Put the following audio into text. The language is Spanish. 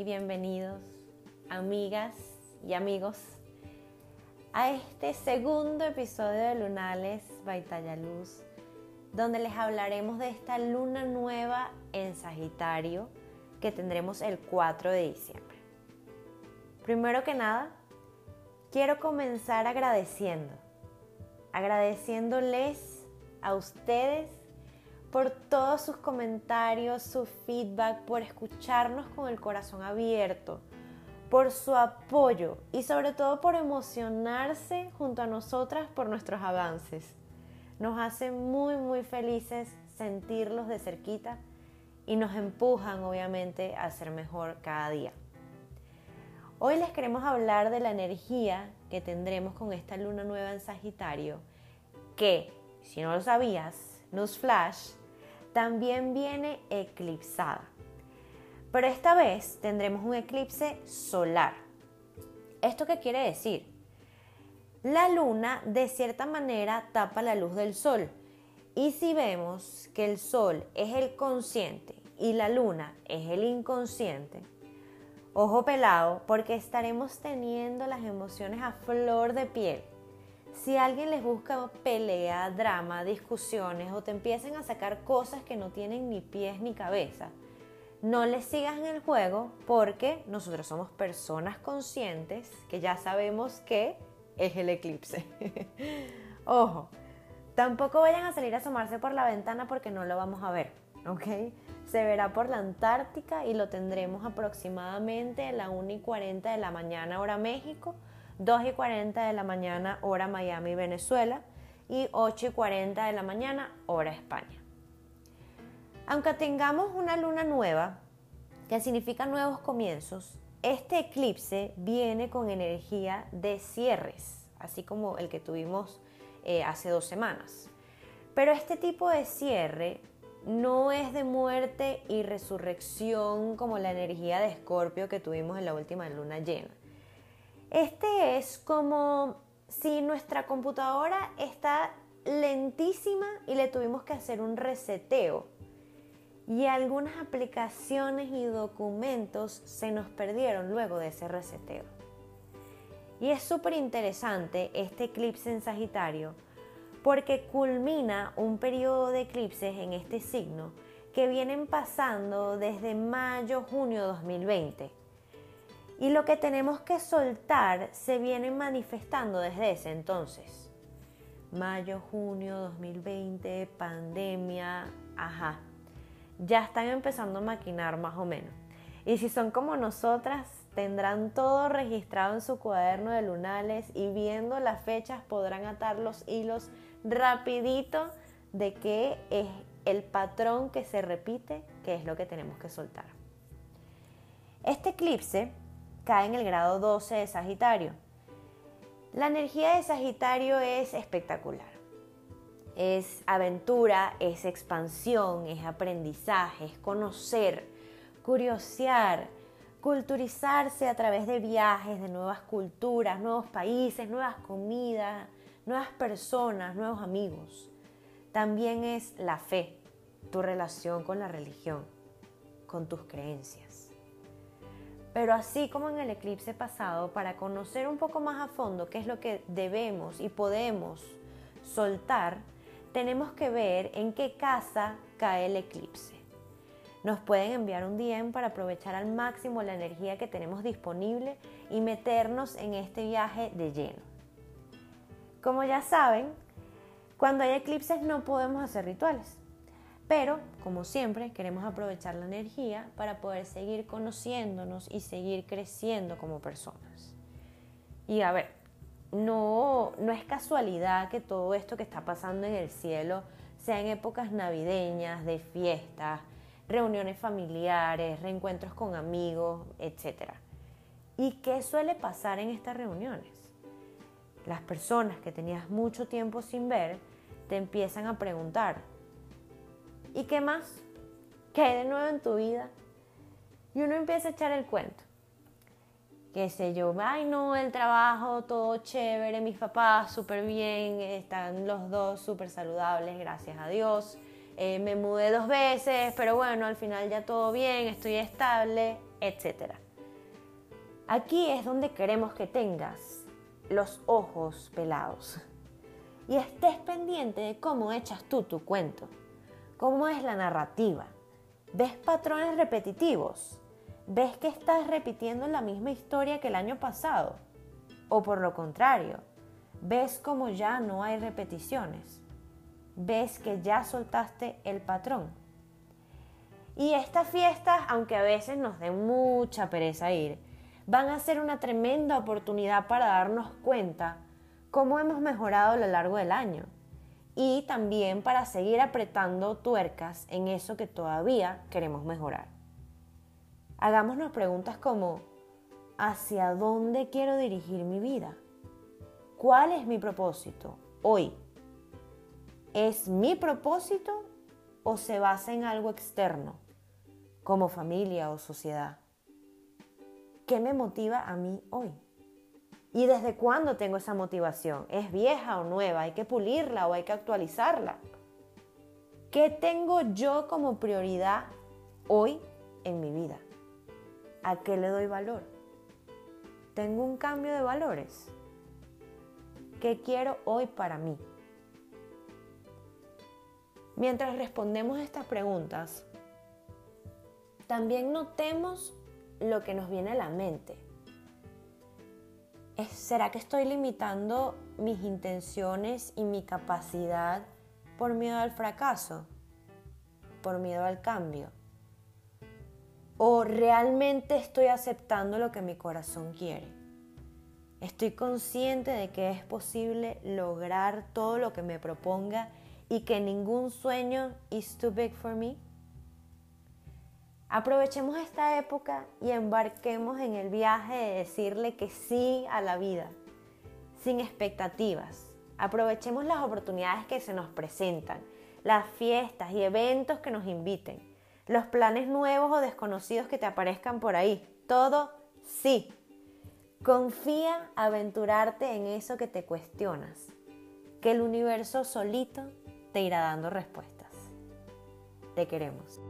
y bienvenidos, amigas y amigos, a este segundo episodio de Lunales Baitalla Luz, donde les hablaremos de esta luna nueva en Sagitario que tendremos el 4 de diciembre. Primero que nada, quiero comenzar agradeciendo, agradeciéndoles a ustedes por todos sus comentarios, su feedback, por escucharnos con el corazón abierto, por su apoyo y sobre todo por emocionarse junto a nosotras por nuestros avances. Nos hace muy muy felices sentirlos de cerquita y nos empujan obviamente a ser mejor cada día. Hoy les queremos hablar de la energía que tendremos con esta luna nueva en Sagitario, que, si no lo sabías, Flash también viene eclipsada. Pero esta vez tendremos un eclipse solar. ¿Esto qué quiere decir? La luna de cierta manera tapa la luz del sol. Y si vemos que el sol es el consciente y la luna es el inconsciente, ojo pelado porque estaremos teniendo las emociones a flor de piel si alguien les busca pelea, drama, discusiones o te empiezan a sacar cosas que no tienen ni pies ni cabeza, no les sigas en el juego porque nosotros somos personas conscientes que ya sabemos que es el eclipse. Ojo, tampoco vayan a salir a asomarse por la ventana porque no lo vamos a ver, ¿ok? Se verá por la Antártica y lo tendremos aproximadamente a la 1 y 40 de la mañana hora México 2 y 40 de la mañana hora Miami, Venezuela y 8 y 40 de la mañana hora España. Aunque tengamos una luna nueva, que significa nuevos comienzos, este eclipse viene con energía de cierres, así como el que tuvimos eh, hace dos semanas. Pero este tipo de cierre no es de muerte y resurrección como la energía de Escorpio que tuvimos en la última luna llena. Este es como si nuestra computadora está lentísima y le tuvimos que hacer un reseteo. Y algunas aplicaciones y documentos se nos perdieron luego de ese reseteo. Y es súper interesante este eclipse en Sagitario porque culmina un periodo de eclipses en este signo que vienen pasando desde mayo-junio 2020 y lo que tenemos que soltar se viene manifestando desde ese entonces. Mayo, junio 2020, pandemia, ajá. Ya están empezando a maquinar más o menos. Y si son como nosotras, tendrán todo registrado en su cuaderno de lunales y viendo las fechas podrán atar los hilos rapidito de qué es el patrón que se repite, que es lo que tenemos que soltar. Este eclipse cae en el grado 12 de Sagitario. La energía de Sagitario es espectacular. Es aventura, es expansión, es aprendizaje, es conocer, curiosear, culturizarse a través de viajes, de nuevas culturas, nuevos países, nuevas comidas, nuevas personas, nuevos amigos. También es la fe, tu relación con la religión, con tus creencias. Pero así como en el eclipse pasado, para conocer un poco más a fondo qué es lo que debemos y podemos soltar, tenemos que ver en qué casa cae el eclipse. Nos pueden enviar un DM para aprovechar al máximo la energía que tenemos disponible y meternos en este viaje de lleno. Como ya saben, cuando hay eclipses no podemos hacer rituales. Pero, como siempre, queremos aprovechar la energía para poder seguir conociéndonos y seguir creciendo como personas. Y a ver, no, no es casualidad que todo esto que está pasando en el cielo sea en épocas navideñas, de fiestas, reuniones familiares, reencuentros con amigos, etc. ¿Y qué suele pasar en estas reuniones? Las personas que tenías mucho tiempo sin ver te empiezan a preguntar, ¿Y qué más? ¿Qué hay de nuevo en tu vida? Y uno empieza a echar el cuento. Qué sé yo, ay no, el trabajo, todo chévere, mis papás súper bien, están los dos súper saludables, gracias a Dios. Eh, me mudé dos veces, pero bueno, al final ya todo bien, estoy estable, etc. Aquí es donde queremos que tengas los ojos pelados y estés pendiente de cómo echas tú tu cuento, cómo es la narrativa. ¿Ves patrones repetitivos? ¿Ves que estás repitiendo la misma historia que el año pasado? O por lo contrario, ¿ves como ya no hay repeticiones? ¿Ves que ya soltaste el patrón? Y estas fiestas, aunque a veces nos den mucha pereza ir, van a ser una tremenda oportunidad para darnos cuenta cómo hemos mejorado a lo largo del año y también para seguir apretando tuercas en eso que todavía queremos mejorar. Hagámonos preguntas como, ¿hacia dónde quiero dirigir mi vida? ¿Cuál es mi propósito hoy? ¿Es mi propósito o se basa en algo externo, como familia o sociedad? ¿Qué me motiva a mí hoy? ¿Y desde cuándo tengo esa motivación? ¿Es vieja o nueva? ¿Hay que pulirla o hay que actualizarla? ¿Qué tengo yo como prioridad hoy en mi vida? ¿A qué le doy valor? ¿Tengo un cambio de valores? ¿Qué quiero hoy para mí? Mientras respondemos estas preguntas, también notemos lo que nos viene a la mente ¿será que estoy limitando mis intenciones y mi capacidad por miedo al fracaso? ¿Por miedo al cambio? ¿O realmente estoy aceptando lo que mi corazón quiere? ¿Estoy consciente de que es posible lograr todo lo que me proponga y que ningún sueño is too big for me? Aprovechemos esta época y embarquemos en el viaje de decirle que sí a la vida, sin expectativas. Aprovechemos las oportunidades que se nos presentan, las fiestas y eventos que nos inviten, los planes nuevos o desconocidos que te aparezcan por ahí. Todo sí. Confía aventurarte en eso que te cuestionas, que el universo solito te irá dando respuestas. Te queremos.